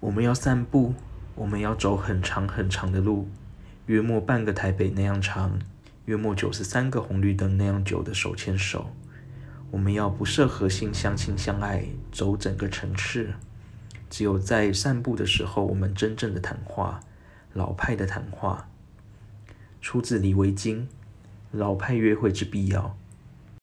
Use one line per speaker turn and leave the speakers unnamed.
我们要散步我们要走很长很长的路约莫半个台北那样长约莫九十三个红绿灯那样久的手牵手。我们要不设核心相亲相爱走整个城市只有在散步的时候我们真正的谈话老派的谈话。出自李维京老派约会之必要。